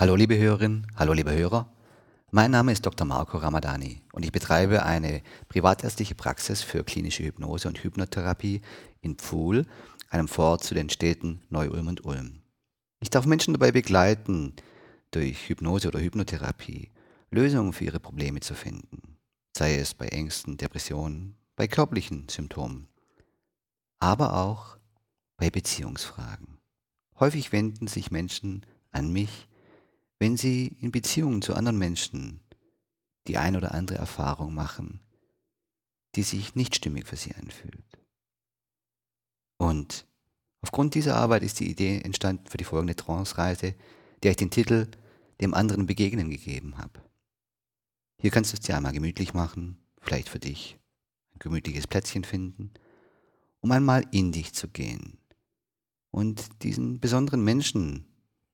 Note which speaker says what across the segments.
Speaker 1: Hallo liebe Hörerinnen, hallo liebe Hörer. Mein Name ist Dr. Marco Ramadani und ich betreibe eine privatärztliche Praxis für klinische Hypnose und Hypnotherapie in Pfuhl, einem Vorort zu den Städten Neu-Ulm und Ulm. Ich darf Menschen dabei begleiten, durch Hypnose oder Hypnotherapie Lösungen für ihre Probleme zu finden, sei es bei Ängsten, Depressionen, bei körperlichen Symptomen, aber auch bei Beziehungsfragen. Häufig wenden sich Menschen an mich, wenn sie in Beziehungen zu anderen Menschen die ein oder andere Erfahrung machen, die sich nicht stimmig für sie anfühlt. Und aufgrund dieser Arbeit ist die Idee entstanden für die folgende Trance-Reise, der ich den Titel Dem anderen begegnen gegeben habe. Hier kannst du es dir einmal gemütlich machen, vielleicht für dich ein gemütliches Plätzchen finden, um einmal in dich zu gehen und diesen besonderen Menschen,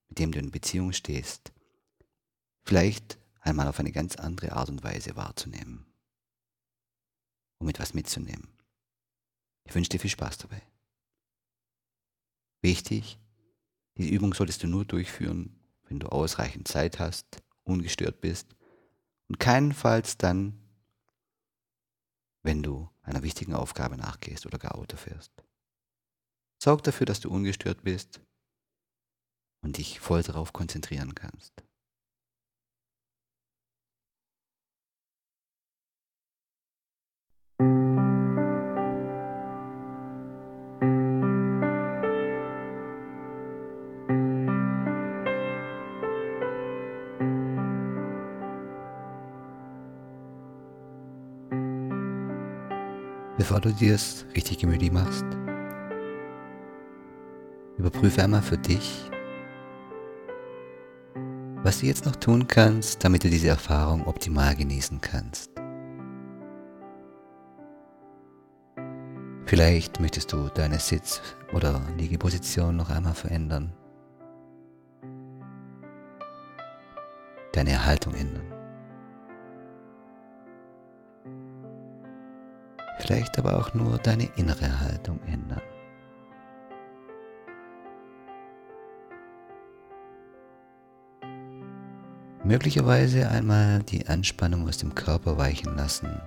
Speaker 1: mit dem du in Beziehung stehst, vielleicht einmal auf eine ganz andere Art und Weise wahrzunehmen, um etwas mitzunehmen. Ich wünsche dir viel Spaß dabei. Wichtig, diese Übung solltest du nur durchführen, wenn du ausreichend Zeit hast, ungestört bist und keinenfalls dann, wenn du einer wichtigen Aufgabe nachgehst oder gar Auto fährst. Sorg dafür, dass du ungestört bist und dich voll darauf konzentrieren kannst. Bevor du dir es richtig gemütlich machst, überprüfe einmal für dich, was du jetzt noch tun kannst, damit du diese Erfahrung optimal genießen kannst. Vielleicht möchtest du deine Sitz- oder Liegeposition noch einmal verändern, deine Haltung ändern. Vielleicht aber auch nur deine innere Haltung ändern. Möglicherweise einmal die Anspannung aus dem Körper weichen lassen.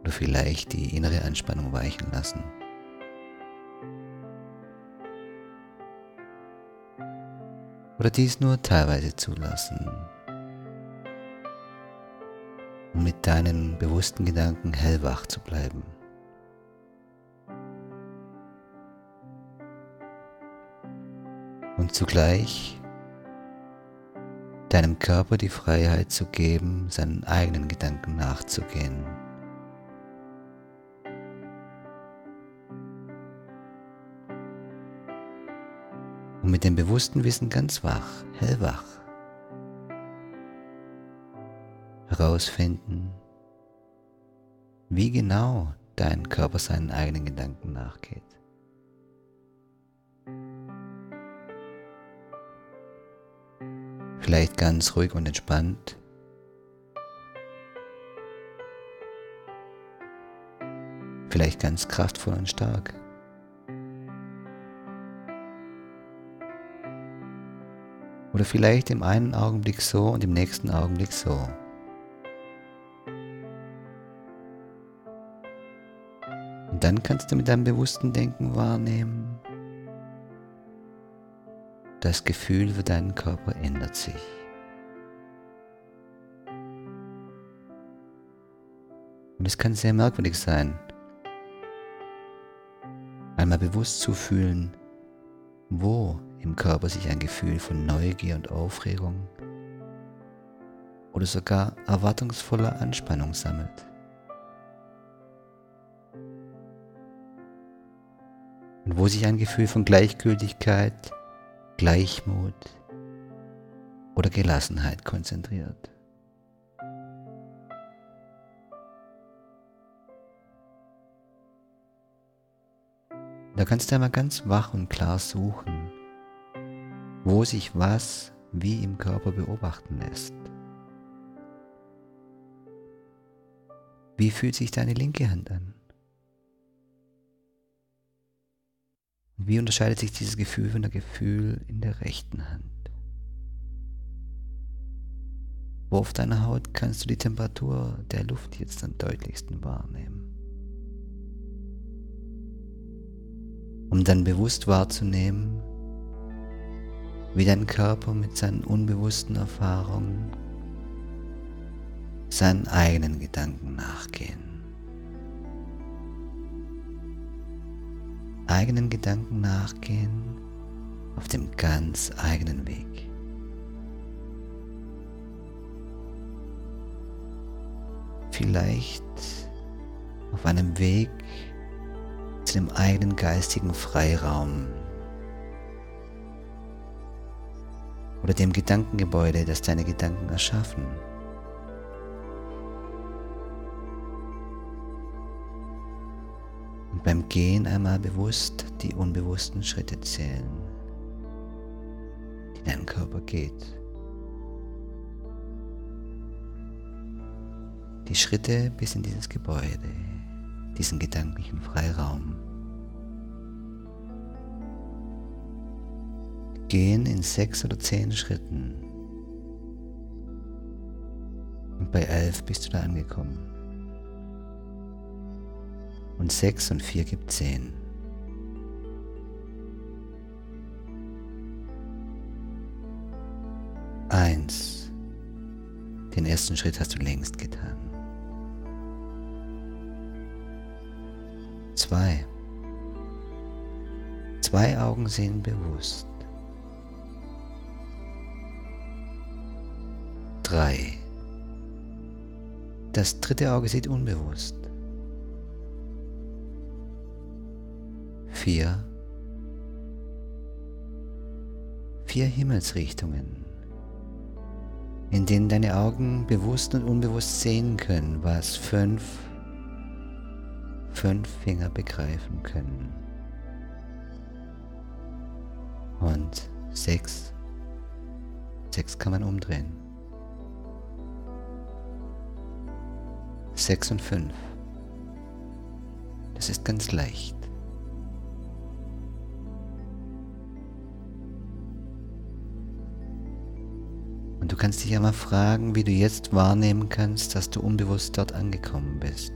Speaker 1: Oder vielleicht die innere Anspannung weichen lassen. Oder dies nur teilweise zulassen deinen bewussten Gedanken hellwach zu bleiben. Und zugleich deinem Körper die Freiheit zu geben, seinen eigenen Gedanken nachzugehen. Und mit dem bewussten Wissen ganz wach, hellwach herausfinden, wie genau dein Körper seinen eigenen Gedanken nachgeht. Vielleicht ganz ruhig und entspannt. Vielleicht ganz kraftvoll und stark. Oder vielleicht im einen Augenblick so und im nächsten Augenblick so. Dann kannst du mit deinem bewussten Denken wahrnehmen, das Gefühl für deinen Körper ändert sich. Und es kann sehr merkwürdig sein, einmal bewusst zu fühlen, wo im Körper sich ein Gefühl von Neugier und Aufregung oder sogar erwartungsvoller Anspannung sammelt. Wo sich ein Gefühl von Gleichgültigkeit, Gleichmut oder Gelassenheit konzentriert. Da kannst du einmal ganz wach und klar suchen, wo sich was wie im Körper beobachten lässt. Wie fühlt sich deine linke Hand an? Wie unterscheidet sich dieses Gefühl von der Gefühl in der rechten Hand? Wo auf deiner Haut kannst du die Temperatur der Luft jetzt am deutlichsten wahrnehmen? Um dann bewusst wahrzunehmen, wie dein Körper mit seinen unbewussten Erfahrungen seinen eigenen Gedanken nachgehen. Eigenen Gedanken nachgehen auf dem ganz eigenen Weg. Vielleicht auf einem Weg zu dem eigenen geistigen Freiraum oder dem Gedankengebäude, das deine Gedanken erschaffen. Beim Gehen einmal bewusst die unbewussten Schritte zählen, die dein Körper geht. Die Schritte bis in dieses Gebäude, diesen gedanklichen Freiraum. Gehen in sechs oder zehn Schritten. Und bei elf bist du da angekommen. Und sechs und vier gibt zehn. Eins. Den ersten Schritt hast du längst getan. Zwei. Zwei Augen sehen bewusst. Drei. Das dritte Auge sieht unbewusst. Vier. Vier Himmelsrichtungen, in denen deine Augen bewusst und unbewusst sehen können, was fünf fünf Finger begreifen können. Und sechs. Sechs kann man umdrehen. Sechs und fünf. Das ist ganz leicht. Du kannst dich ja mal fragen, wie du jetzt wahrnehmen kannst, dass du unbewusst dort angekommen bist.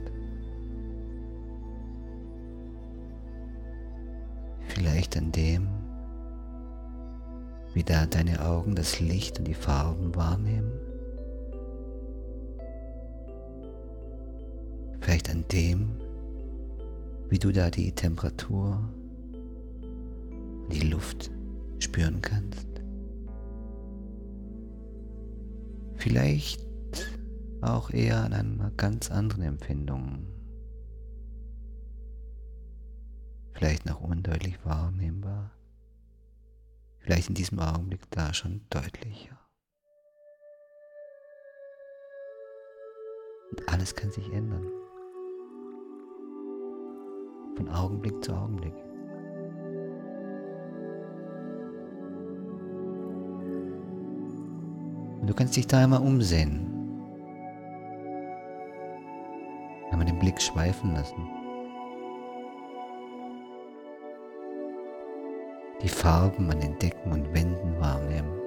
Speaker 1: Vielleicht an dem, wie da deine Augen das Licht und die Farben wahrnehmen. Vielleicht an dem, wie du da die Temperatur und die Luft spüren kannst. Vielleicht auch eher an einer ganz anderen Empfindung. vielleicht noch undeutlich wahrnehmbar, vielleicht in diesem Augenblick da schon deutlicher. Und alles kann sich ändern. Von Augenblick zu Augenblick. Und du kannst dich da einmal umsehen. Einmal den Blick schweifen lassen. die Farben an den Decken und Wänden wahrnehmen.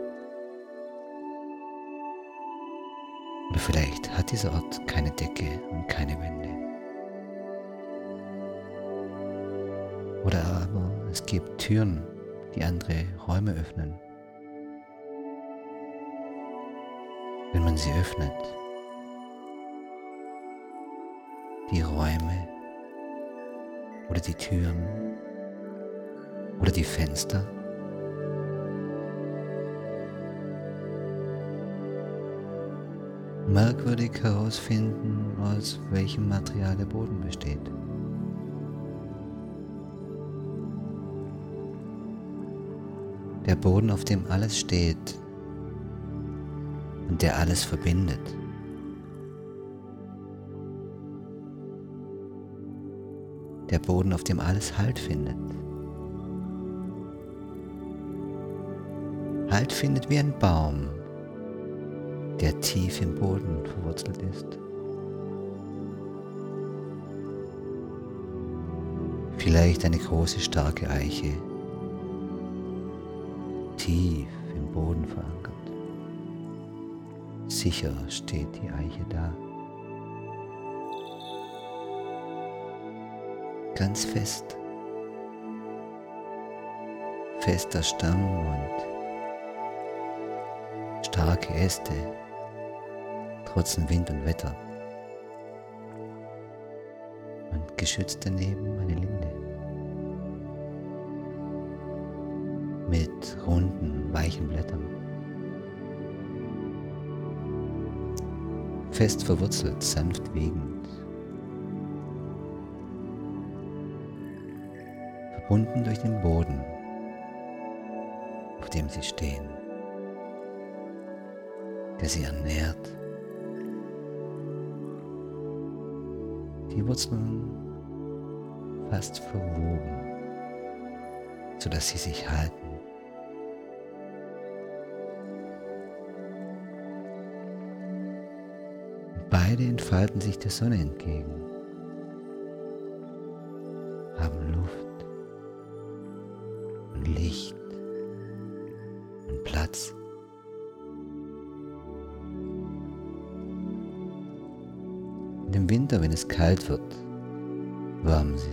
Speaker 1: Oder vielleicht hat dieser Ort keine Decke und keine Wände. Oder aber es gibt Türen, die andere Räume öffnen. Sie öffnet, die Räume oder die Türen oder die Fenster? Merkwürdig herausfinden, aus welchem Material der Boden besteht. Der Boden, auf dem alles steht der alles verbindet. Der Boden, auf dem alles Halt findet. Halt findet wie ein Baum, der tief im Boden verwurzelt ist. Vielleicht eine große, starke Eiche, tief im Boden verankert. Sicher steht die Eiche da. Ganz fest. Fester Stamm und starke Äste, trotz Wind und Wetter. Und geschützt daneben eine Linde. Mit runden, weichen Blättern. Fest verwurzelt, sanft wiegend. Verbunden durch den Boden, auf dem sie stehen der sie ernährt. Die Wurzeln fast verwoben, sodass sie sich halten. Beide entfalten sich der Sonne entgegen, haben Luft und Licht und Platz. Und im Winter, wenn es kalt wird, wärmen sie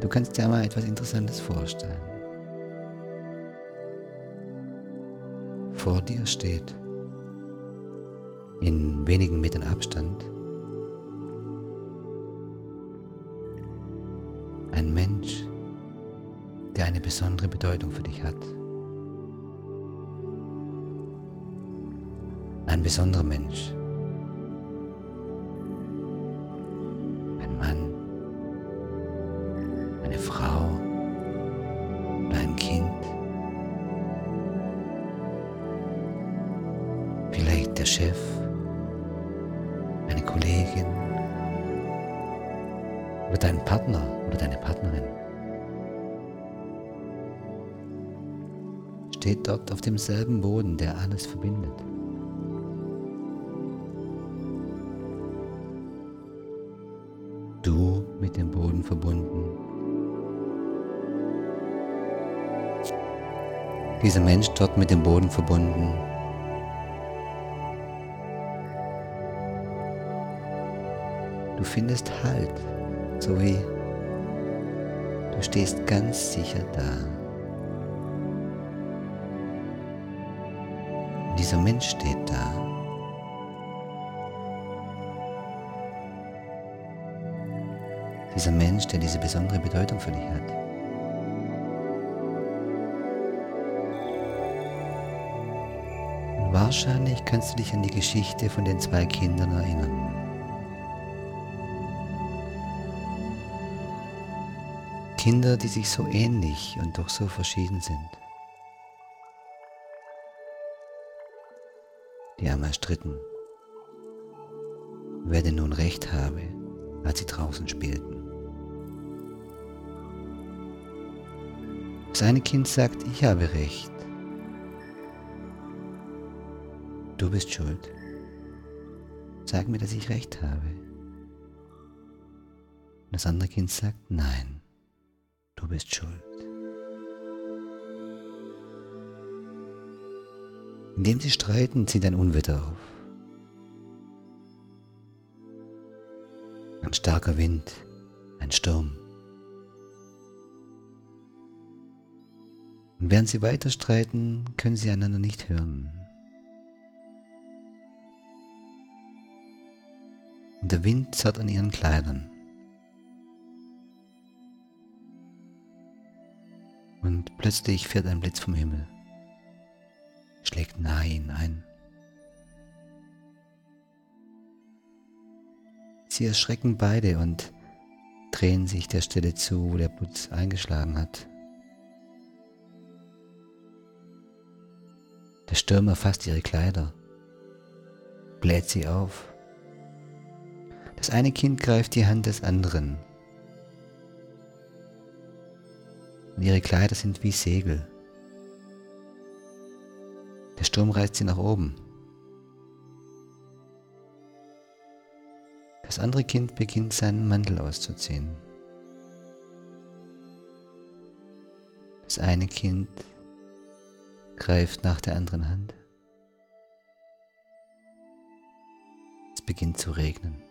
Speaker 1: du kannst dir mal etwas Interessantes vorstellen. Vor dir steht in wenigen Metern Abstand ein Mensch, der eine besondere Bedeutung für dich hat. Ein besonderer Mensch. Oder deinen Partner oder deine Partnerin. Steht dort auf demselben Boden, der alles verbindet. Du mit dem Boden verbunden. Dieser Mensch dort mit dem Boden verbunden. Du findest Halt, so wie du stehst ganz sicher da. Und dieser Mensch steht da. Dieser Mensch, der diese besondere Bedeutung für dich hat. Wahrscheinlich kannst du dich an die Geschichte von den zwei Kindern erinnern. Kinder, die sich so ähnlich und doch so verschieden sind. Die einmal stritten, wer denn nun recht habe, als sie draußen spielten. Das eine Kind sagt, ich habe recht. Du bist schuld. Sag mir, dass ich recht habe. Das andere Kind sagt, nein bist schuld. Indem sie streiten, zieht ein Unwetter auf. Ein starker Wind, ein Sturm. Und während sie weiter streiten, können sie einander nicht hören. Und der Wind zerrt an ihren Kleidern. Und plötzlich fährt ein Blitz vom Himmel, schlägt nahe hinein. Sie erschrecken beide und drehen sich der Stelle zu, wo der Blitz eingeschlagen hat. Der Sturm erfasst ihre Kleider, bläht sie auf. Das eine Kind greift die Hand des anderen Und ihre Kleider sind wie Segel. Der Sturm reißt sie nach oben. Das andere Kind beginnt seinen Mantel auszuziehen. Das eine Kind greift nach der anderen Hand. Es beginnt zu regnen.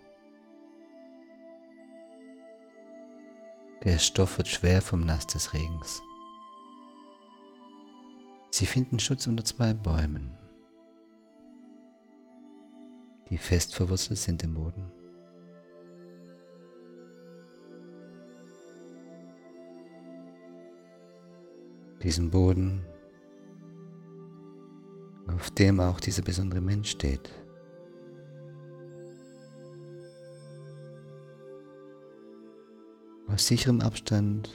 Speaker 1: Der Stoff wird schwer vom Nass des Regens. Sie finden Schutz unter zwei Bäumen, die fest verwurzelt sind im Boden. Diesen Boden, auf dem auch dieser besondere Mensch steht. Aus sicherem Abstand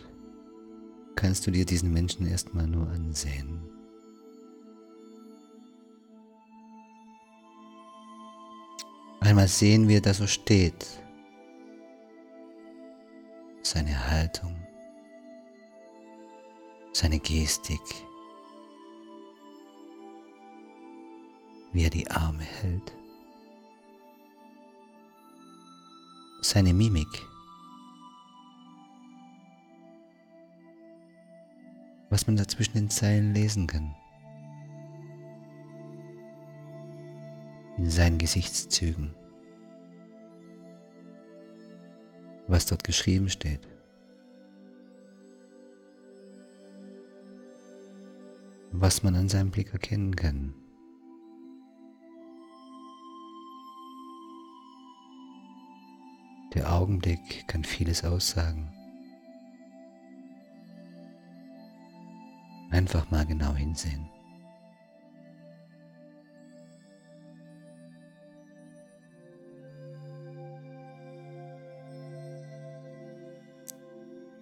Speaker 1: kannst du dir diesen Menschen erstmal nur ansehen. Einmal sehen, wie er da so steht. Seine Haltung, seine Gestik, wie er die Arme hält, seine Mimik. Was man da zwischen den Zeilen lesen kann. In seinen Gesichtszügen. Was dort geschrieben steht. Was man an seinem Blick erkennen kann. Der Augenblick kann vieles aussagen. Einfach mal genau hinsehen.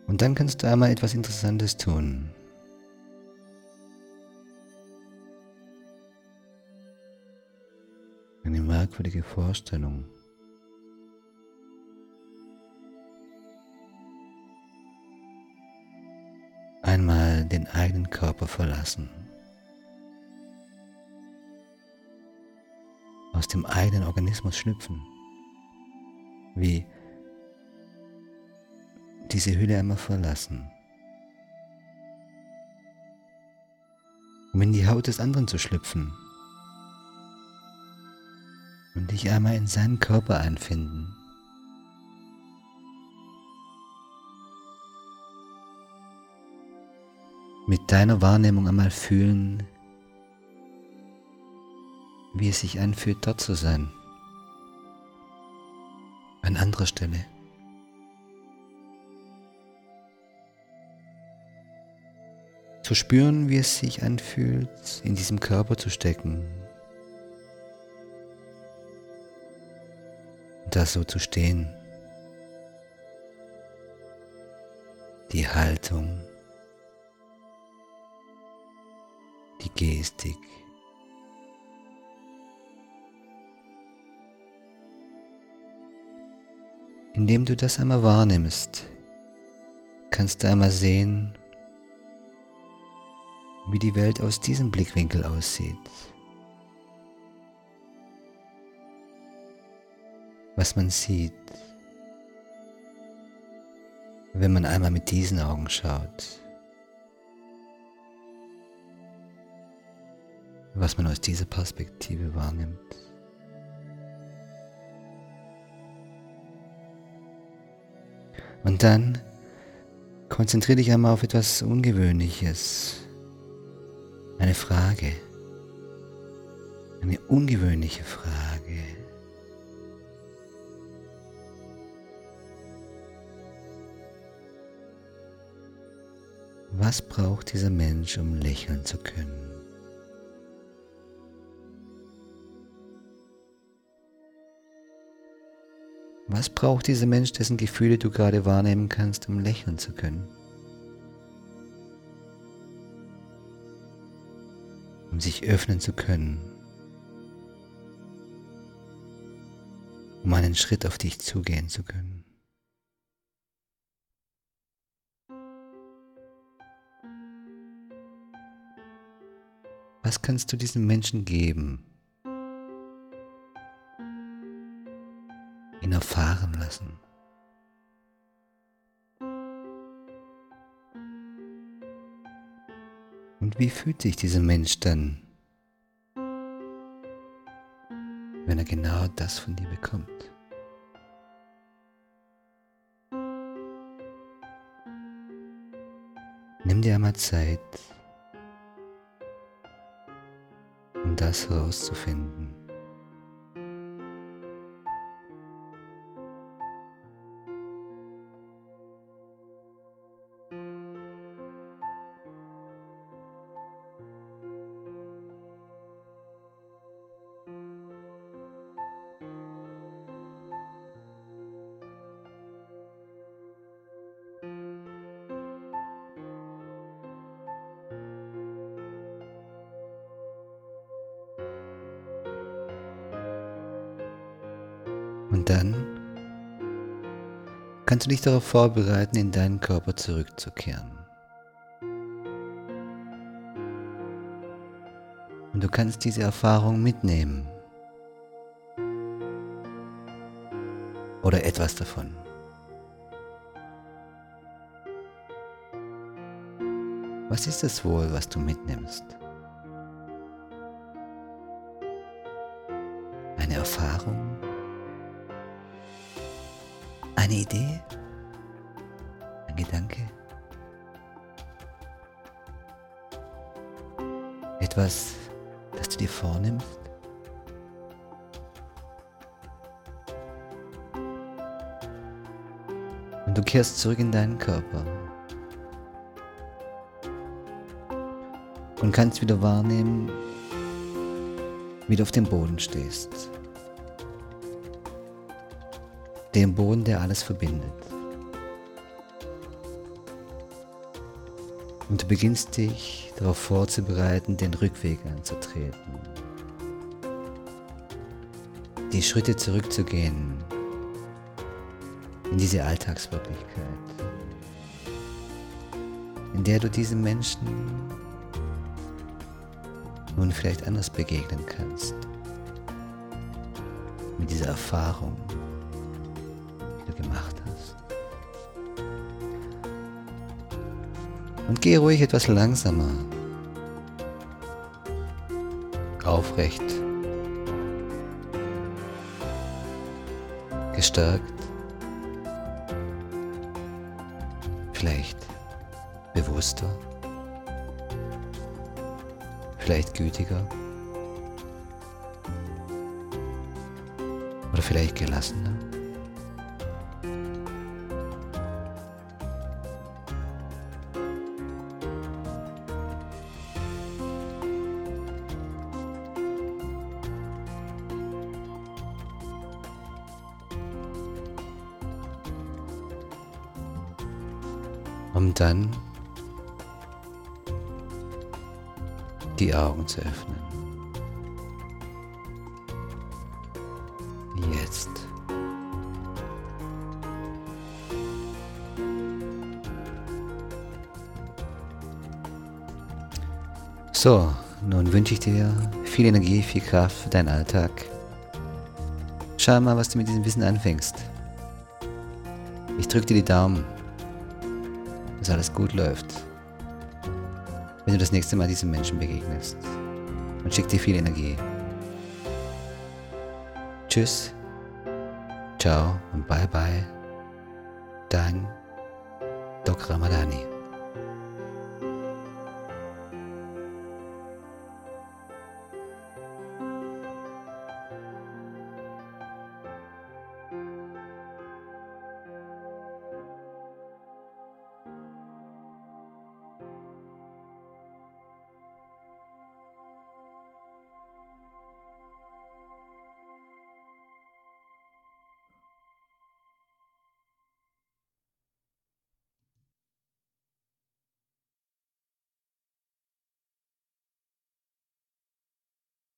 Speaker 1: Und dann kannst du einmal etwas Interessantes tun. Eine merkwürdige Vorstellung. Eigenen Körper verlassen. Aus dem eigenen Organismus schlüpfen. Wie diese Hülle einmal verlassen. Um in die Haut des anderen zu schlüpfen. Und dich einmal in seinen Körper einfinden. Mit deiner Wahrnehmung einmal fühlen, wie es sich anfühlt, dort zu sein. An anderer Stelle. Zu spüren, wie es sich anfühlt, in diesem Körper zu stecken. Da so zu stehen. Die Haltung. Gestik. Indem du das einmal wahrnimmst, kannst du einmal sehen, wie die Welt aus diesem Blickwinkel aussieht. Was man sieht, wenn man einmal mit diesen Augen schaut. Was man aus dieser Perspektive wahrnimmt. Und dann konzentriere dich einmal auf etwas Ungewöhnliches. Eine Frage. Eine ungewöhnliche Frage. Was braucht dieser Mensch, um lächeln zu können? Was braucht dieser Mensch, dessen Gefühle du gerade wahrnehmen kannst, um lächeln zu können? Um sich öffnen zu können. Um einen Schritt auf dich zugehen zu können. Was kannst du diesem Menschen geben? Ihn erfahren lassen. Und wie fühlt sich dieser Mensch dann, wenn er genau das von dir bekommt? Nimm dir einmal Zeit, um das herauszufinden. Und dann kannst du dich darauf vorbereiten, in deinen Körper zurückzukehren. Und du kannst diese Erfahrung mitnehmen. Oder etwas davon. Was ist es wohl, was du mitnimmst? Eine Idee? Ein Gedanke? Etwas, das du dir vornimmst? Und du kehrst zurück in deinen Körper. Und kannst wieder wahrnehmen, wie du auf dem Boden stehst dem Boden, der alles verbindet. Und du beginnst dich darauf vorzubereiten, den Rückweg anzutreten. Die Schritte zurückzugehen in diese Alltagswirklichkeit, in der du diesem Menschen nun vielleicht anders begegnen kannst. Mit dieser Erfahrung gemacht hast. Und geh ruhig etwas langsamer. Aufrecht. Gestärkt. Vielleicht bewusster. Vielleicht gütiger. Oder vielleicht gelassener. Um dann die Augen zu öffnen. Jetzt. So, nun wünsche ich dir viel Energie, viel Kraft für deinen Alltag. Schau mal, was du mit diesem Wissen anfängst. Ich drücke dir die Daumen alles gut läuft, wenn du das nächste Mal diesem Menschen begegnest. Und schick dir viel Energie. Tschüss, ciao und bye bye. Dein Doc Ramadani.